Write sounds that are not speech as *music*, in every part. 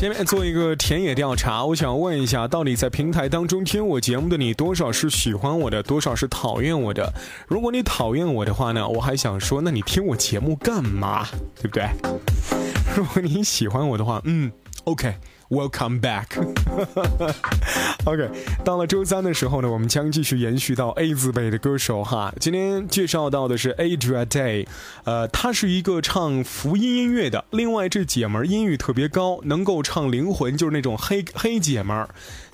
下面做一个田野调查，我想问一下，到底在平台当中听我节目的你，多少是喜欢我的，多少是讨厌我的？如果你讨厌我的话呢，我还想说，那你听我节目干嘛？对不对？如果你喜欢我的话，嗯，OK。Welcome back. *laughs* OK，到了周三的时候呢，我们将继续延续到 A 字辈的歌手哈。今天介绍到的是 Adria Day，呃，她是一个唱福音音乐的。另外，这姐们儿音域特别高，能够唱灵魂，就是那种黑黑姐们儿。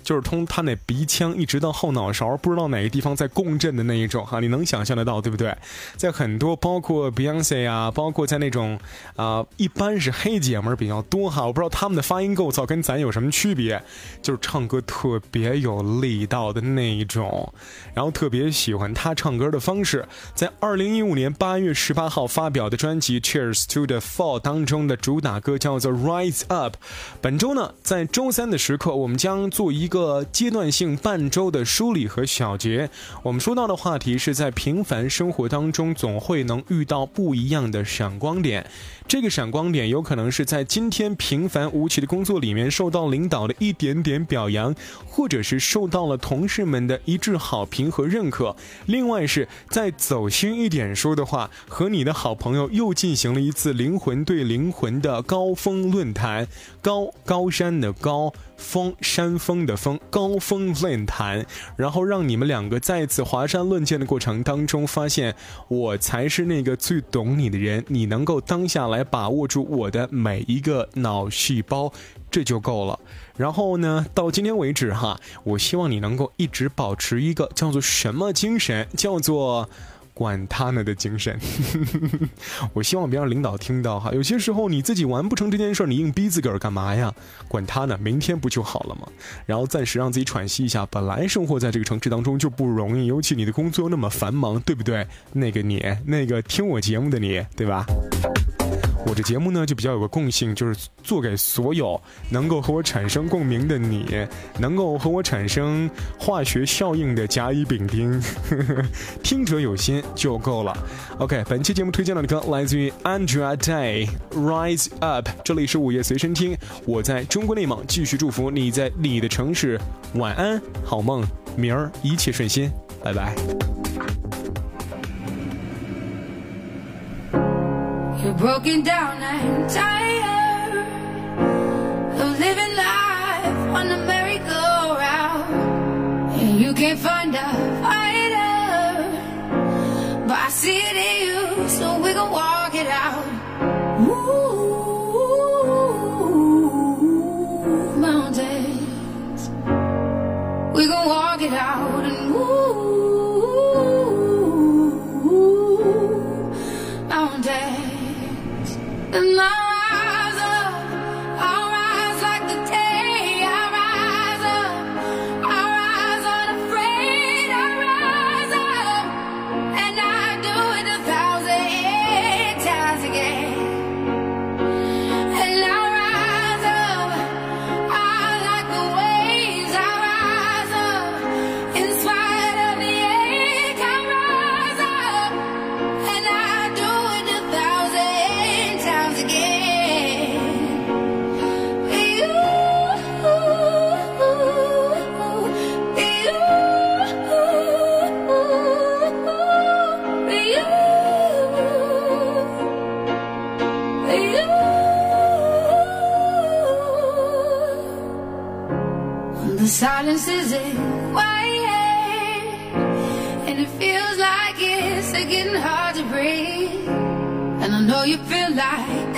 就是通他那鼻腔一直到后脑勺，不知道哪个地方在共振的那一种哈，你能想象得到对不对？在很多包括 Beyonce 啊，包括在那种啊，一般是黑姐们比较多哈，我不知道他们的发音构造跟咱有什么区别，就是唱歌特别有力道的那一种，然后特别喜欢他唱歌的方式。在二零一五年八月十八号发表的专辑《Cheers to the Fall》当中的主打歌叫做《Rise Up》。本周呢，在周三的时刻，我们将做一个。个阶段性半周的梳理和小结，我们说到的话题是在平凡生活当中，总会能遇到不一样的闪光点。这个闪光点有可能是在今天平凡无奇的工作里面受到领导的一点点表扬，或者是受到了同事们的一致好评和认可。另外是在走心一点说的话，和你的好朋友又进行了一次灵魂对灵魂的高峰论坛，高高山的高。峰山峰的峰高峰论坛，然后让你们两个再次华山论剑的过程当中，发现我才是那个最懂你的人，你能够当下来把握住我的每一个脑细胞，这就够了。然后呢，到今天为止哈，我希望你能够一直保持一个叫做什么精神，叫做。管他呢的精神，*laughs* 我希望别让领导听到哈。有些时候你自己完不成这件事，你硬逼自个儿干嘛呀？管他呢，明天不就好了吗？然后暂时让自己喘息一下。本来生活在这个城市当中就不容易，尤其你的工作那么繁忙，对不对？那个你，那个听我节目的你，对吧？我这节目呢，就比较有个共性，就是做给所有能够和我产生共鸣的你，能够和我产生化学效应的甲乙丙丁，*laughs* 听者有心就够了。OK，本期节目推荐的歌来自于 Andrea Day，《Rise Up》。这里是午夜随身听，我在中国内蒙继续祝福你在你的城市晚安，好梦，明儿一切顺心，拜拜。You're broken down and tired of living life on a merry-go-round, and you can't find a fighter, but I see it in you, so we gon' walk it out. Ooh, mountains, we gon' walk it out, The silence is quiet, and it feels like it's getting hard to breathe. And I know you feel like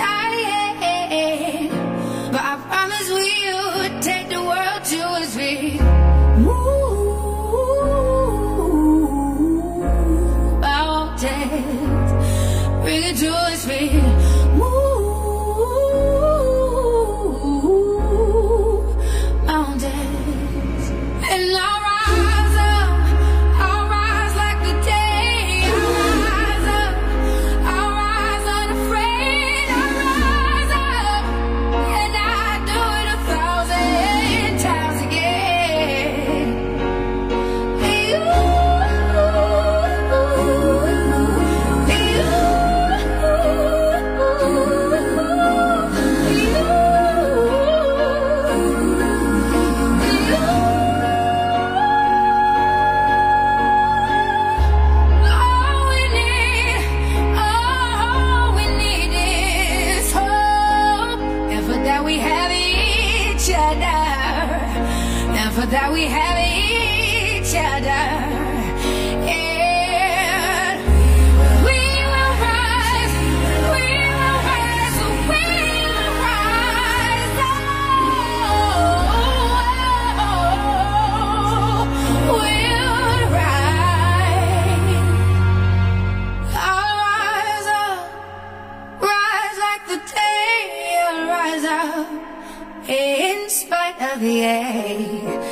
of the air.